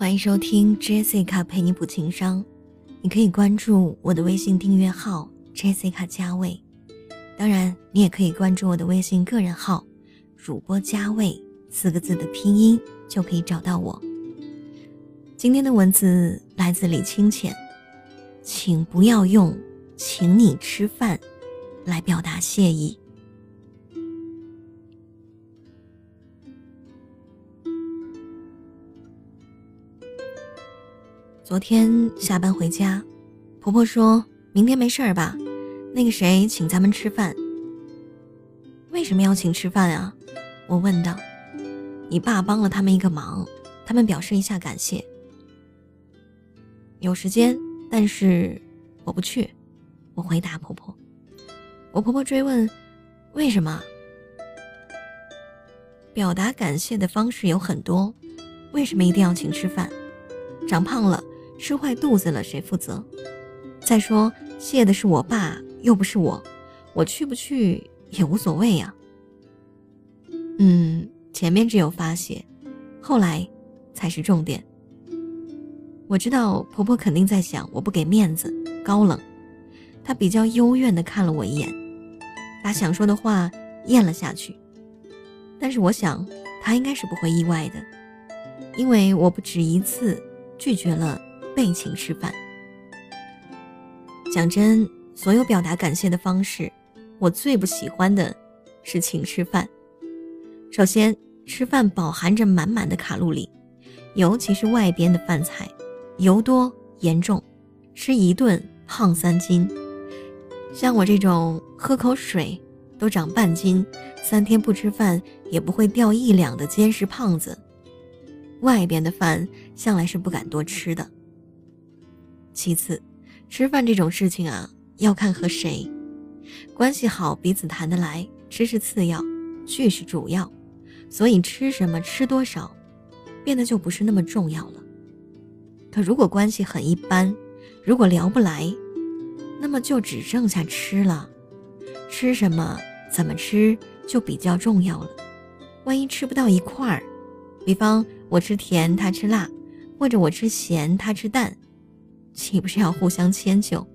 欢迎收听 Jessica 陪你补情商，你可以关注我的微信订阅号 Jessica 加位，当然你也可以关注我的微信个人号主播加位四个字的拼音就可以找到我。今天的文字来自李清浅，请不要用“请你吃饭”来表达谢意。昨天下班回家，婆婆说明天没事儿吧？那个谁请咱们吃饭。为什么要请吃饭啊？我问道。你爸帮了他们一个忙，他们表示一下感谢。有时间，但是我不去。我回答婆婆。我婆婆追问，为什么？表达感谢的方式有很多，为什么一定要请吃饭？长胖了。吃坏肚子了，谁负责？再说谢的是我爸，又不是我，我去不去也无所谓呀。嗯，前面只有发泄，后来才是重点。我知道婆婆肯定在想我不给面子，高冷。她比较幽怨的看了我一眼，把想说的话咽了下去。但是我想她应该是不会意外的，因为我不止一次拒绝了。被请吃饭。讲真，所有表达感谢的方式，我最不喜欢的是请吃饭。首先，吃饭饱含着满满的卡路里，尤其是外边的饭菜，油多盐重，吃一顿胖三斤。像我这种喝口水都长半斤，三天不吃饭也不会掉一两的坚实胖子，外边的饭向来是不敢多吃的。其次，吃饭这种事情啊，要看和谁关系好，彼此谈得来，吃是次要，聚是主要。所以吃什么、吃多少，变得就不是那么重要了。可如果关系很一般，如果聊不来，那么就只剩下吃了。吃什么、怎么吃就比较重要了。万一吃不到一块儿，比方我吃甜，他吃辣，或者我吃咸，他吃淡。岂不是要互相迁就？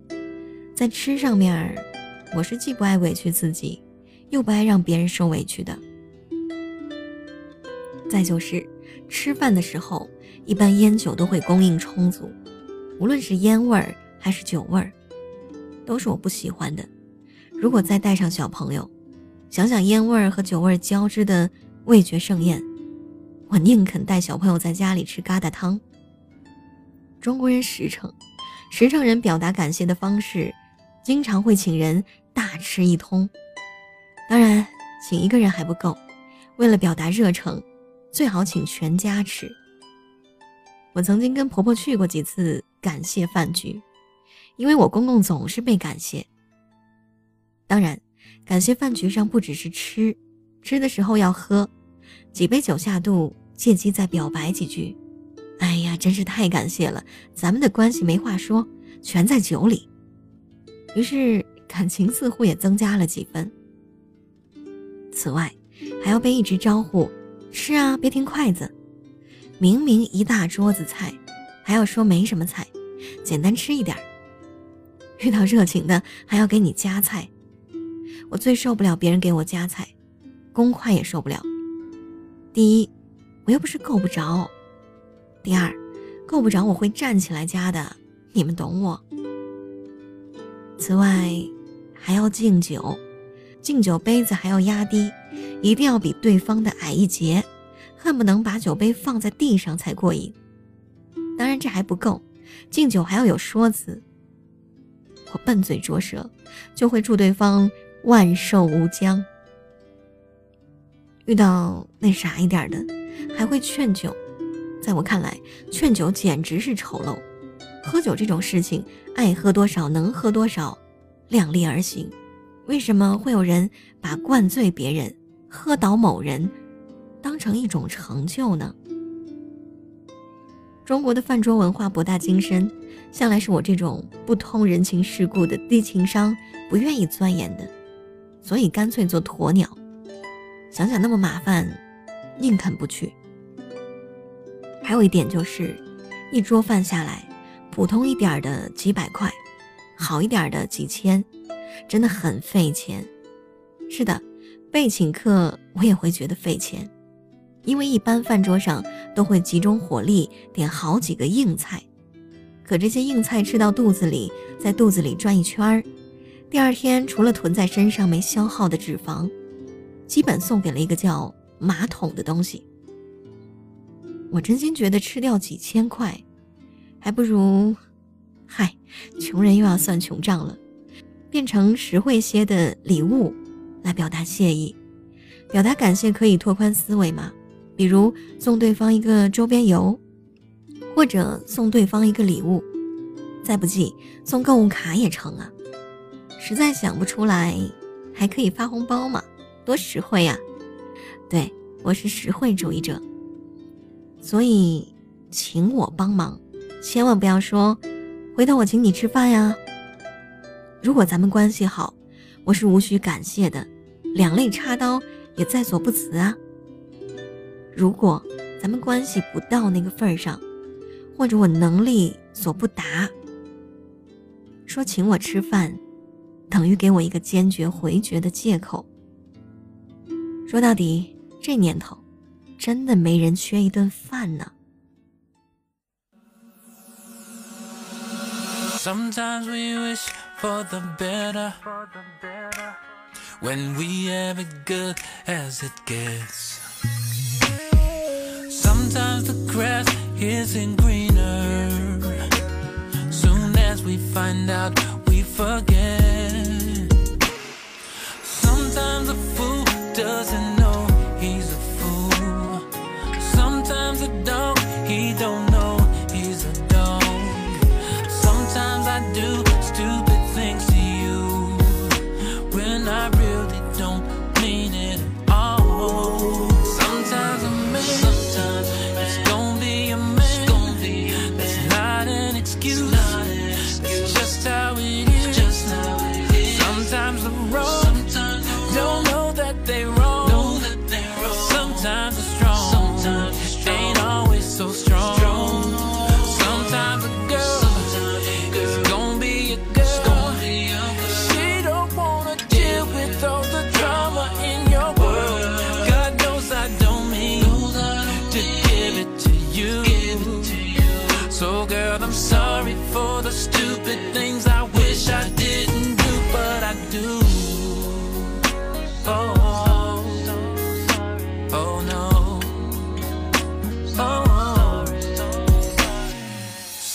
在吃上面，我是既不爱委屈自己，又不爱让别人受委屈的。再就是吃饭的时候，一般烟酒都会供应充足，无论是烟味儿还是酒味儿，都是我不喜欢的。如果再带上小朋友，想想烟味儿和酒味儿交织的味觉盛宴，我宁肯带小朋友在家里吃疙瘩汤。中国人实诚，实诚人表达感谢的方式，经常会请人大吃一通。当然，请一个人还不够，为了表达热诚，最好请全家吃。我曾经跟婆婆去过几次感谢饭局，因为我公公总是被感谢。当然，感谢饭局上不只是吃，吃的时候要喝，几杯酒下肚，借机再表白几句。哎呀，真是太感谢了！咱们的关系没话说，全在酒里。于是感情似乎也增加了几分。此外，还要被一直招呼吃啊，别停筷子。明明一大桌子菜，还要说没什么菜，简单吃一点。遇到热情的，还要给你夹菜。我最受不了别人给我夹菜，公筷也受不了。第一，我又不是够不着。第二，够不着我会站起来夹的，你们懂我。此外，还要敬酒，敬酒杯子还要压低，一定要比对方的矮一截，恨不能把酒杯放在地上才过瘾。当然这还不够，敬酒还要有说辞。我笨嘴拙舌，就会祝对方万寿无疆。遇到那啥一点的，还会劝酒。在我看来，劝酒简直是丑陋。喝酒这种事情，爱喝多少能喝多少，量力而行。为什么会有人把灌醉别人、喝倒某人当成一种成就呢？中国的饭桌文化博大精深，向来是我这种不通人情世故的低情商不愿意钻研的，所以干脆做鸵鸟。想想那么麻烦，宁肯不去。还有一点就是，一桌饭下来，普通一点的几百块，好一点的几千，真的很费钱。是的，被请客我也会觉得费钱，因为一般饭桌上都会集中火力点好几个硬菜，可这些硬菜吃到肚子里，在肚子里转一圈儿，第二天除了囤在身上没消耗的脂肪，基本送给了一个叫马桶的东西。我真心觉得吃掉几千块，还不如，嗨，穷人又要算穷账了，变成实惠些的礼物，来表达谢意，表达感谢可以拓宽思维嘛？比如送对方一个周边游，或者送对方一个礼物，再不济送购物卡也成啊。实在想不出来，还可以发红包嘛，多实惠呀！对我是实惠主义者。所以，请我帮忙，千万不要说回头我请你吃饭呀。如果咱们关系好，我是无需感谢的，两肋插刀也在所不辞啊。如果咱们关系不到那个份儿上，或者我能力所不达，说请我吃饭，等于给我一个坚决回绝的借口。说到底，这年头。真的没人缺一顿饭呢。Sometimes we wish for the better when we have it good as it gets. Sometimes the grass isn't greener. Soon as we find out, we forget.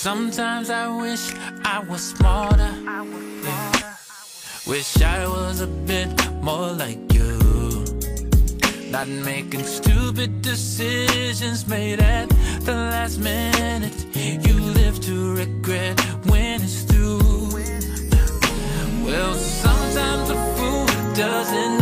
Sometimes I wish I was smarter. Yeah. Wish I was a bit more like you. Not making stupid decisions made at the last minute. You live to regret when it's through. Well, sometimes a fool doesn't